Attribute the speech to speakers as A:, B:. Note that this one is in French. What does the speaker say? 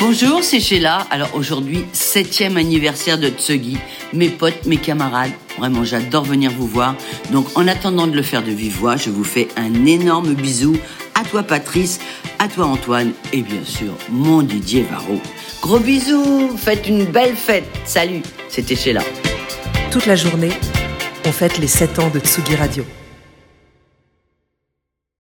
A: Bonjour, c'est Sheila. Alors aujourd'hui, septième anniversaire de Tsugi. Mes potes, mes camarades, vraiment j'adore venir vous voir. Donc en attendant de le faire de vive voix, je vous fais un énorme bisou à toi Patrice, à toi Antoine et bien sûr mon Didier Varro. Gros bisous, faites une belle fête. Salut, c'était Sheila.
B: Toute la journée, on fête les 7 ans de Tsugi Radio.